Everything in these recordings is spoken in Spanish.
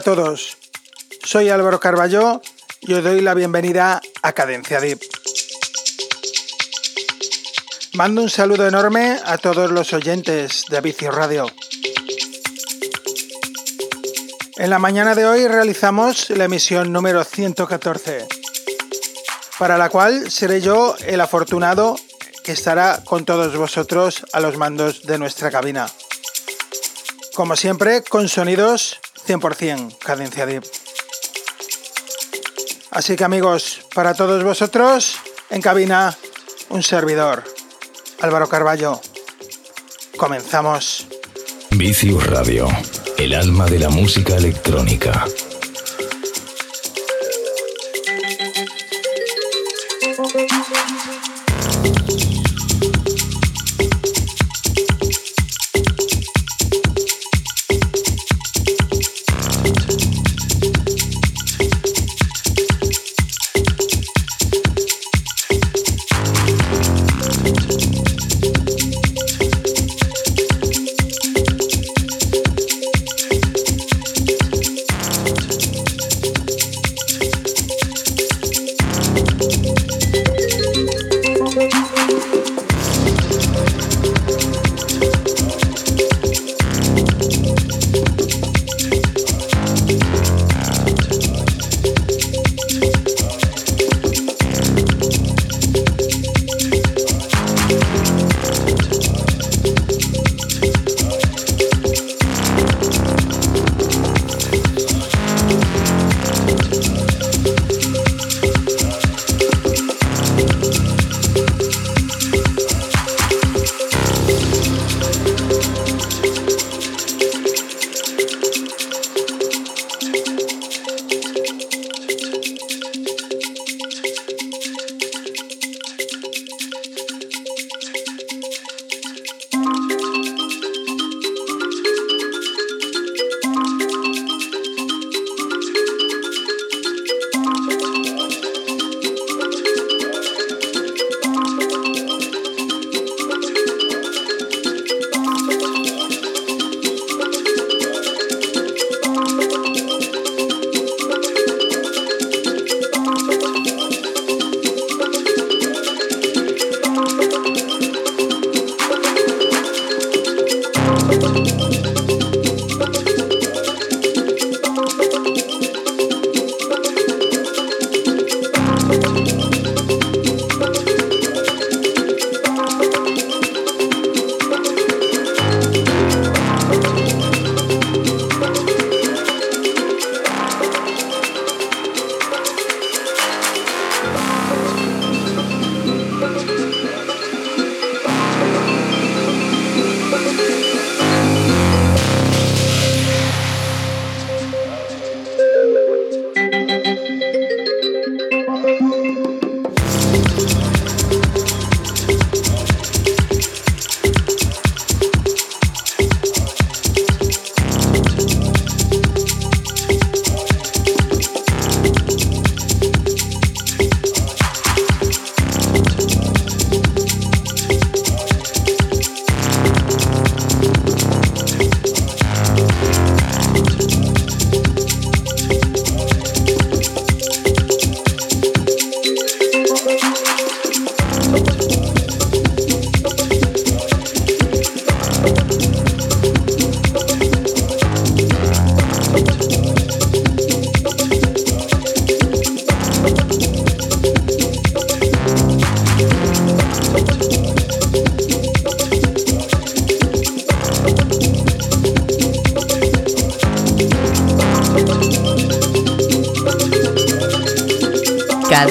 A todos, soy Álvaro Carballo y os doy la bienvenida a Cadencia Deep. Mando un saludo enorme a todos los oyentes de Vicio Radio. En la mañana de hoy realizamos la emisión número 114, para la cual seré yo el afortunado que estará con todos vosotros a los mandos de nuestra cabina. Como siempre, con sonidos 100% cadencia deep. Así que amigos, para todos vosotros, en cabina, un servidor, Álvaro Carballo. Comenzamos. Vicius Radio, el alma de la música electrónica.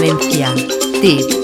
Valencia. Tip.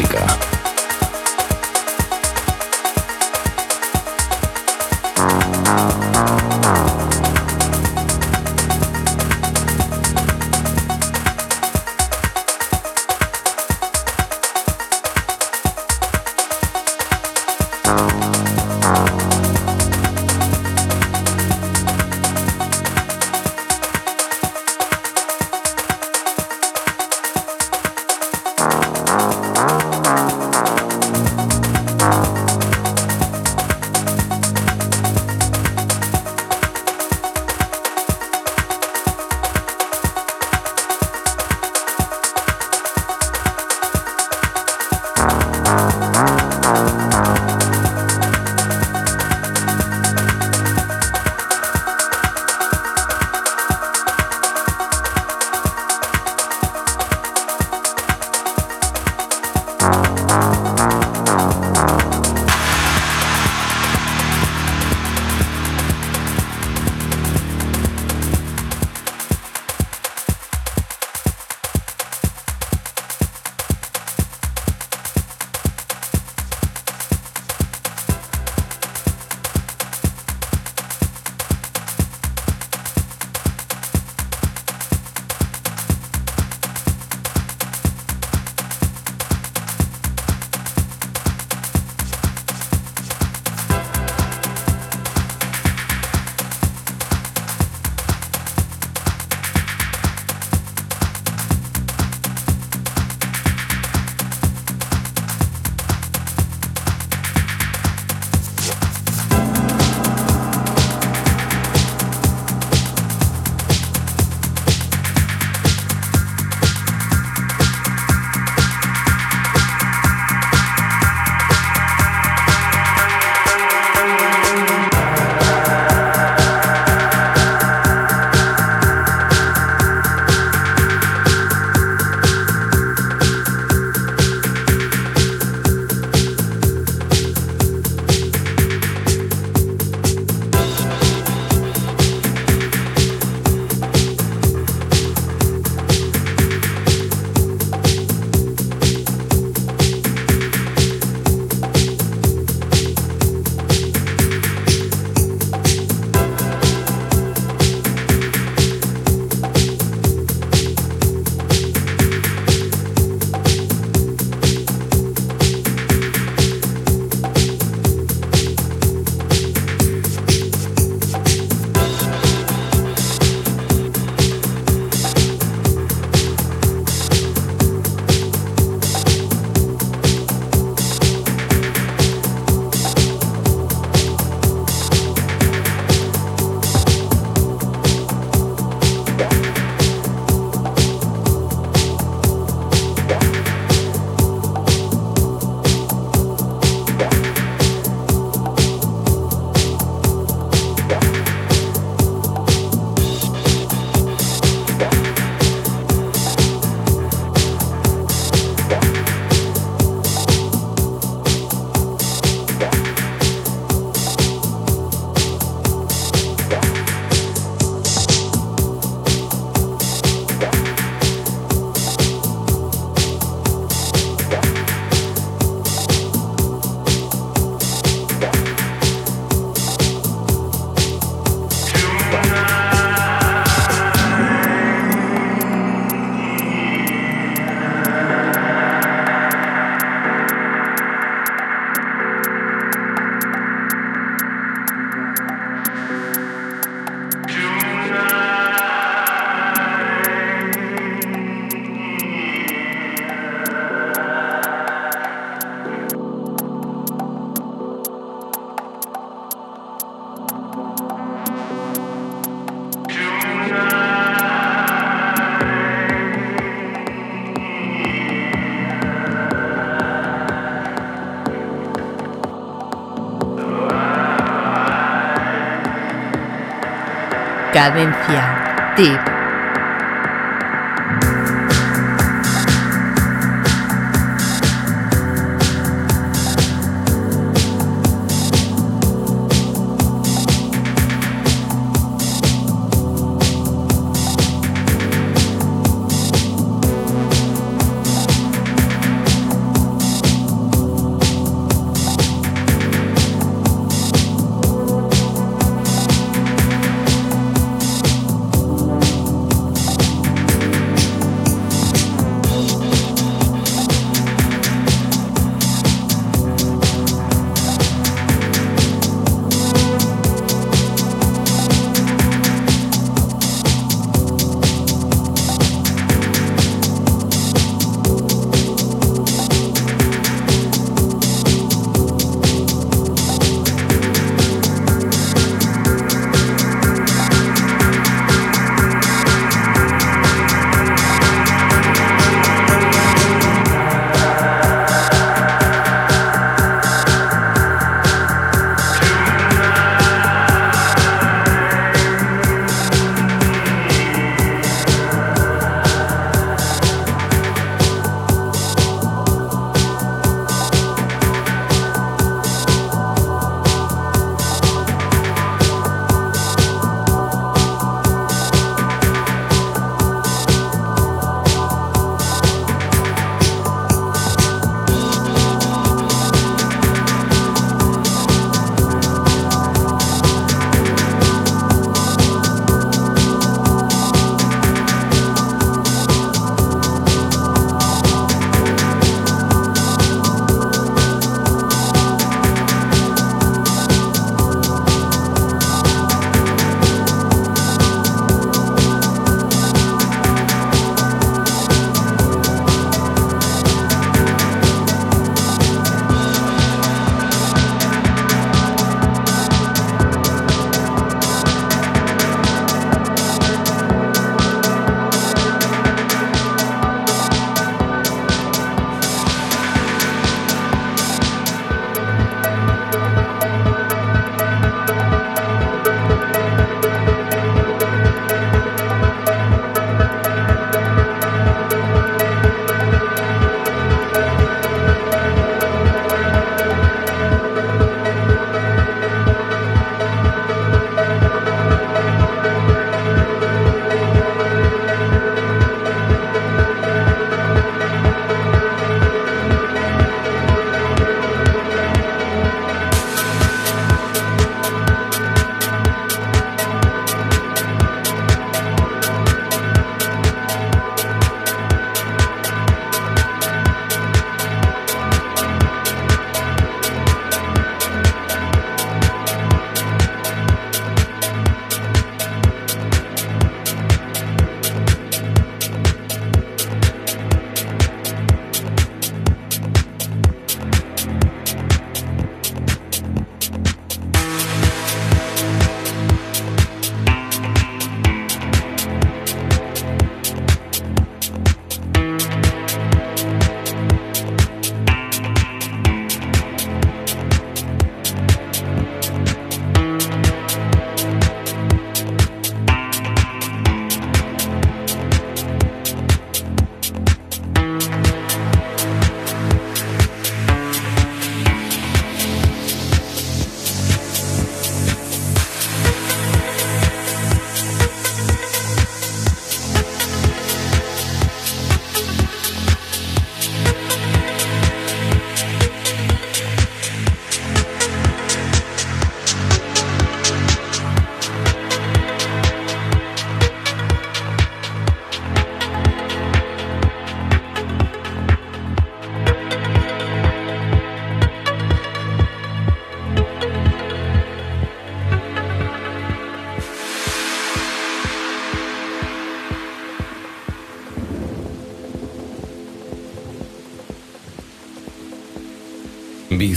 Música. Cadencia. Tip.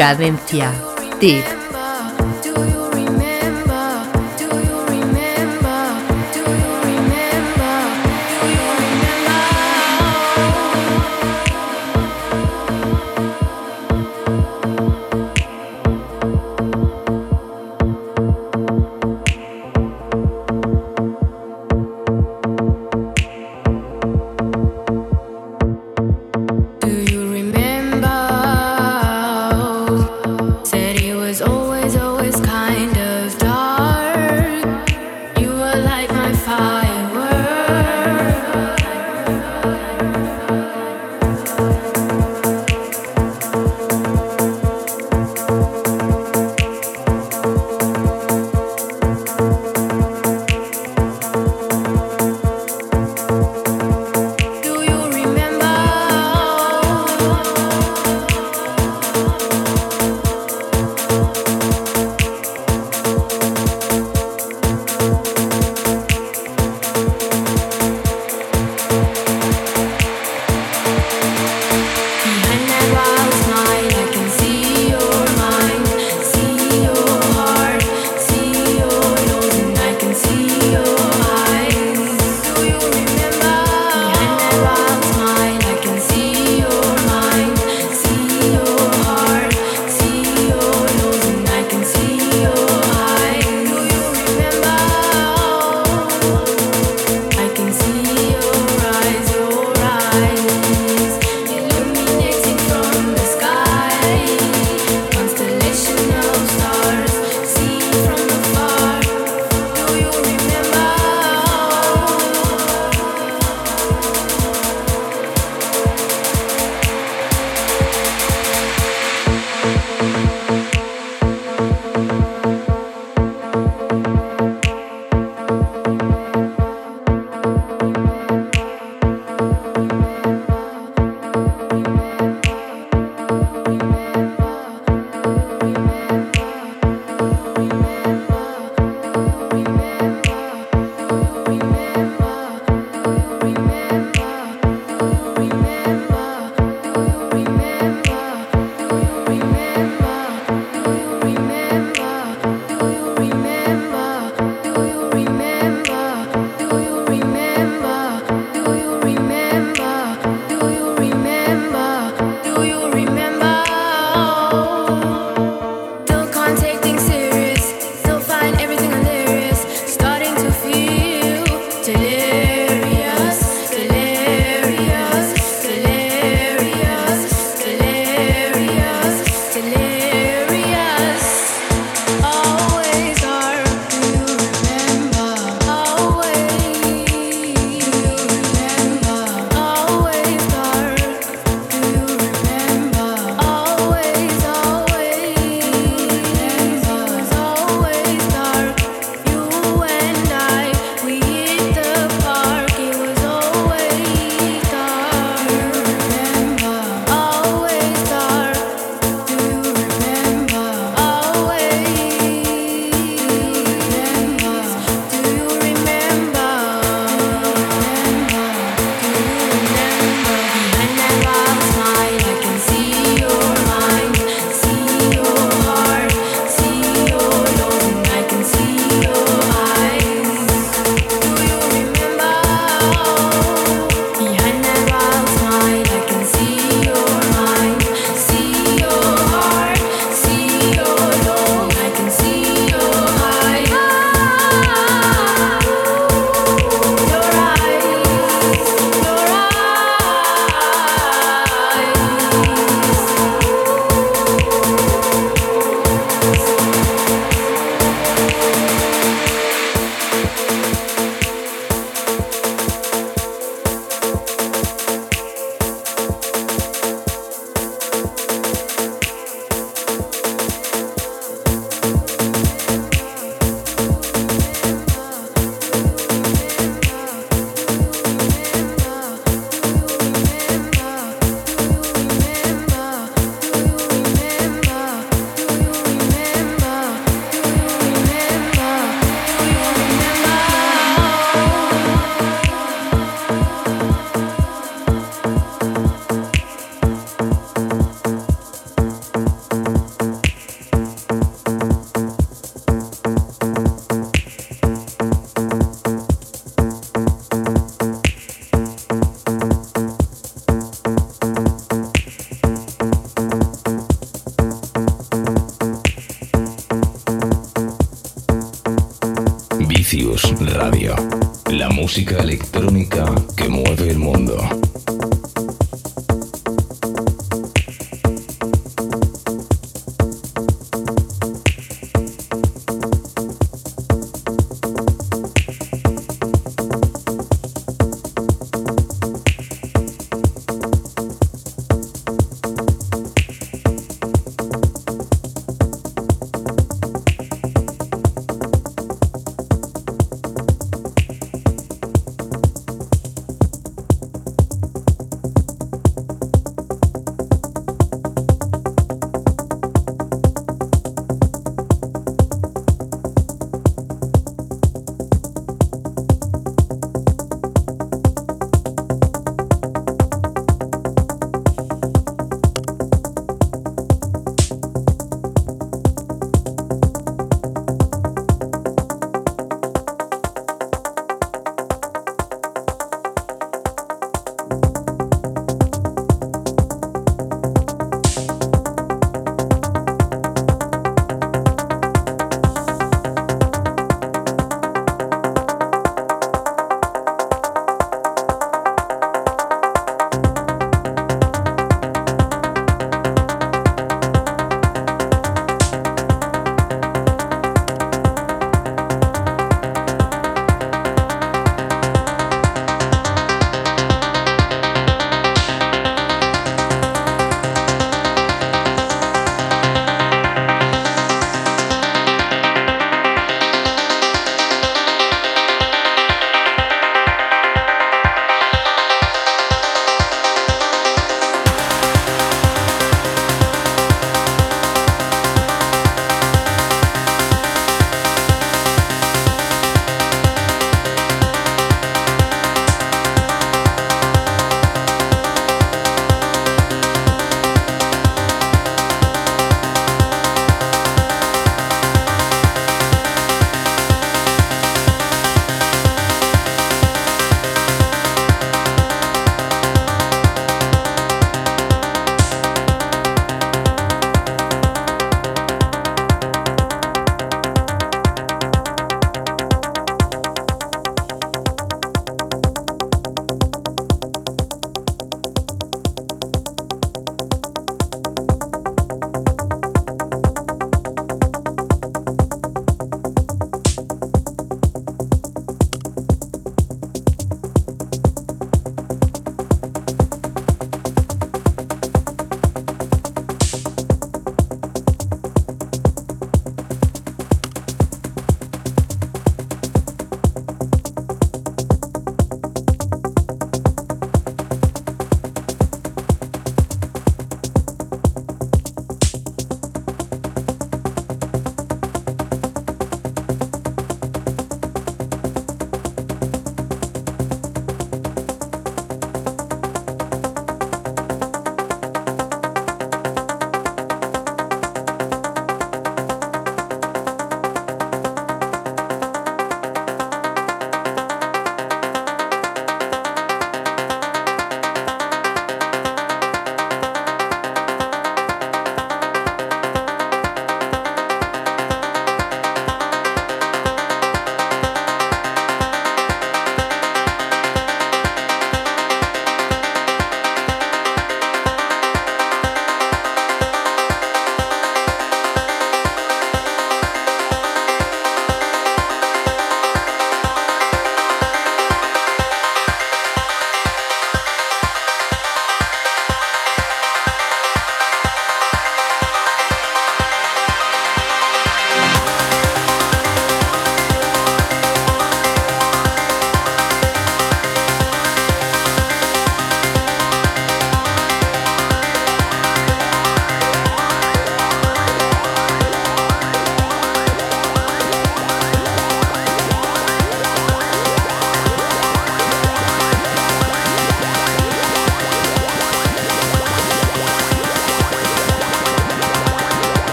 Cadencia. Tip.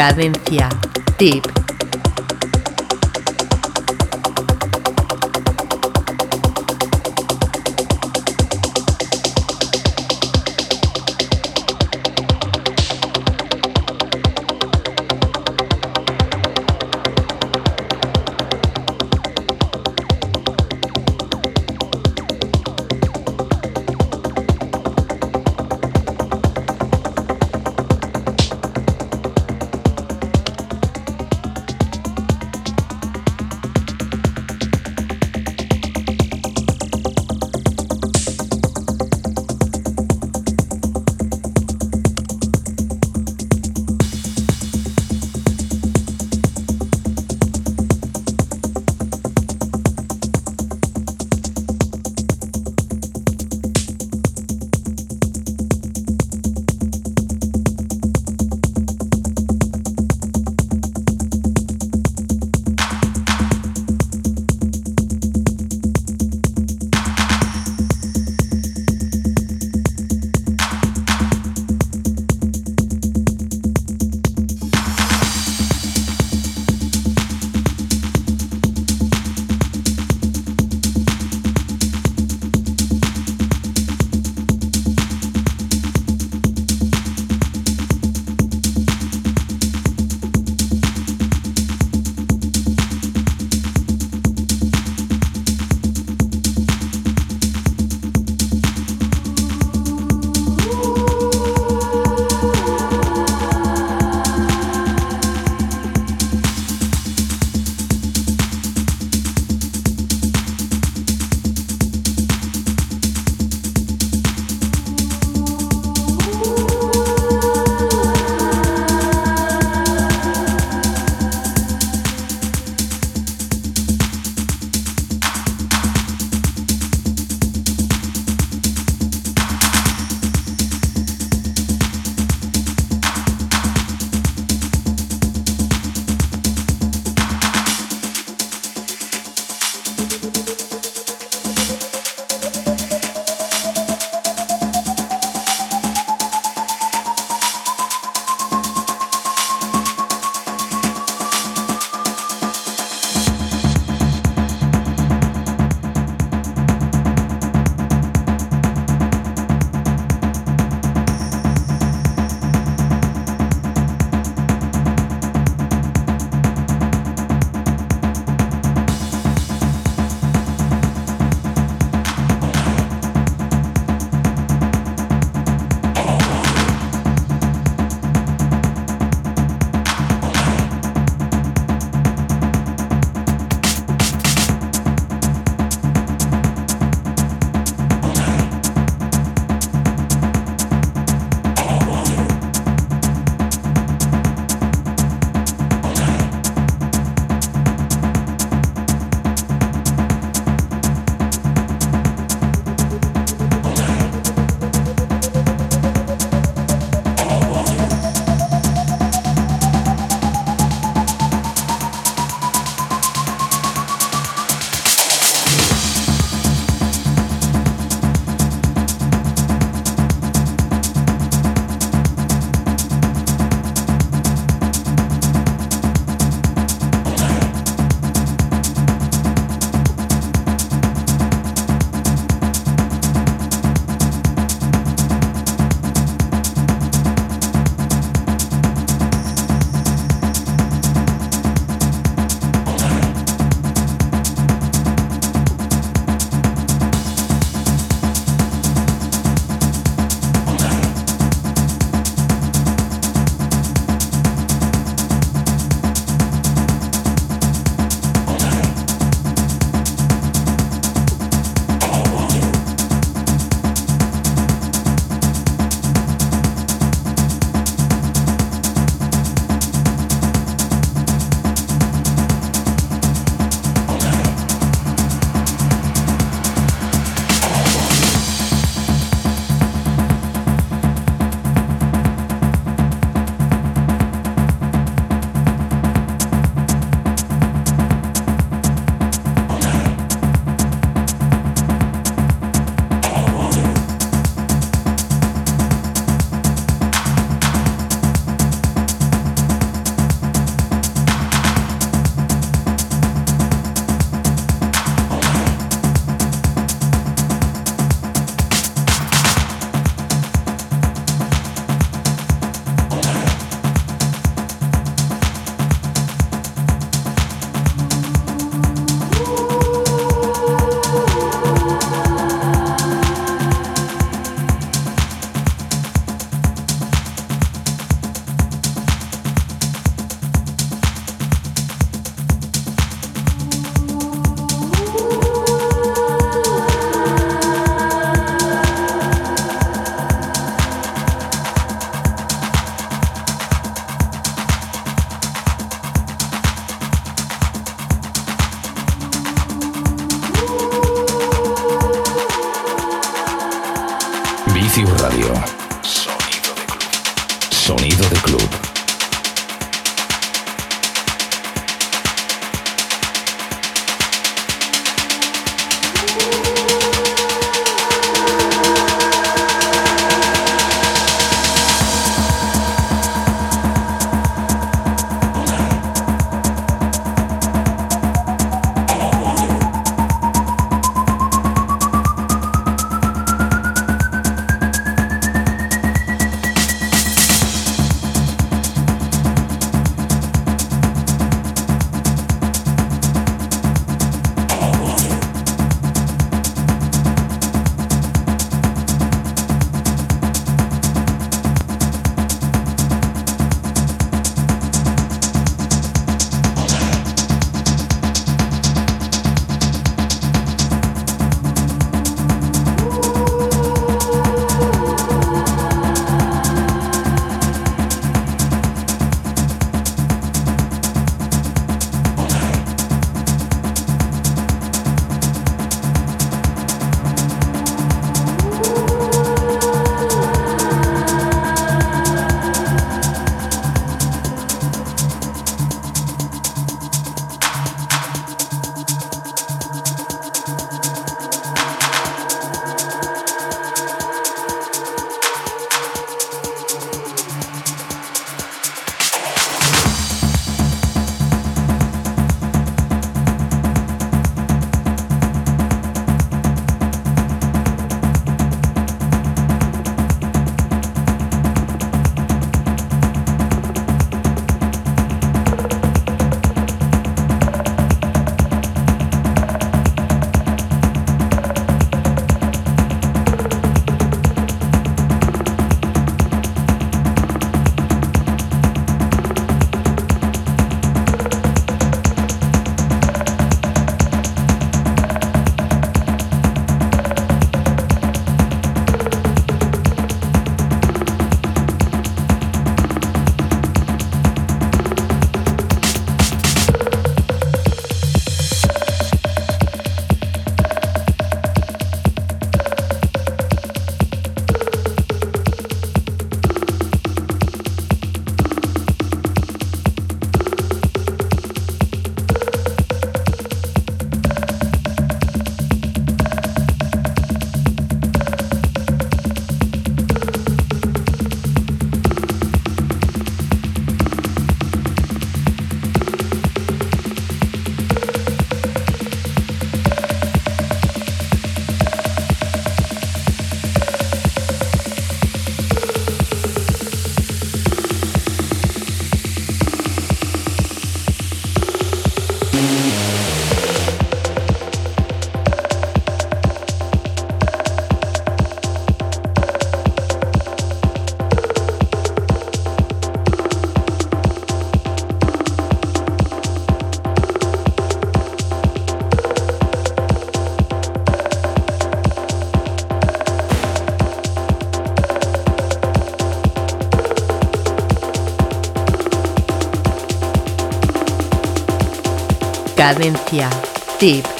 Cadencia. Tip. Cadencia. Tip.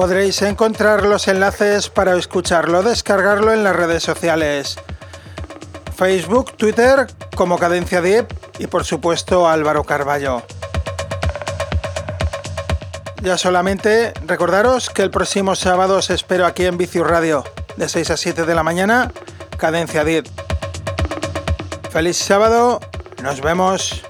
podréis encontrar los enlaces para escucharlo, descargarlo en las redes sociales. Facebook, Twitter como Cadencia Deep y por supuesto Álvaro Carballo. Ya solamente recordaros que el próximo sábado os espero aquí en Vicius Radio, de 6 a 7 de la mañana, Cadencia 10. Feliz sábado, nos vemos.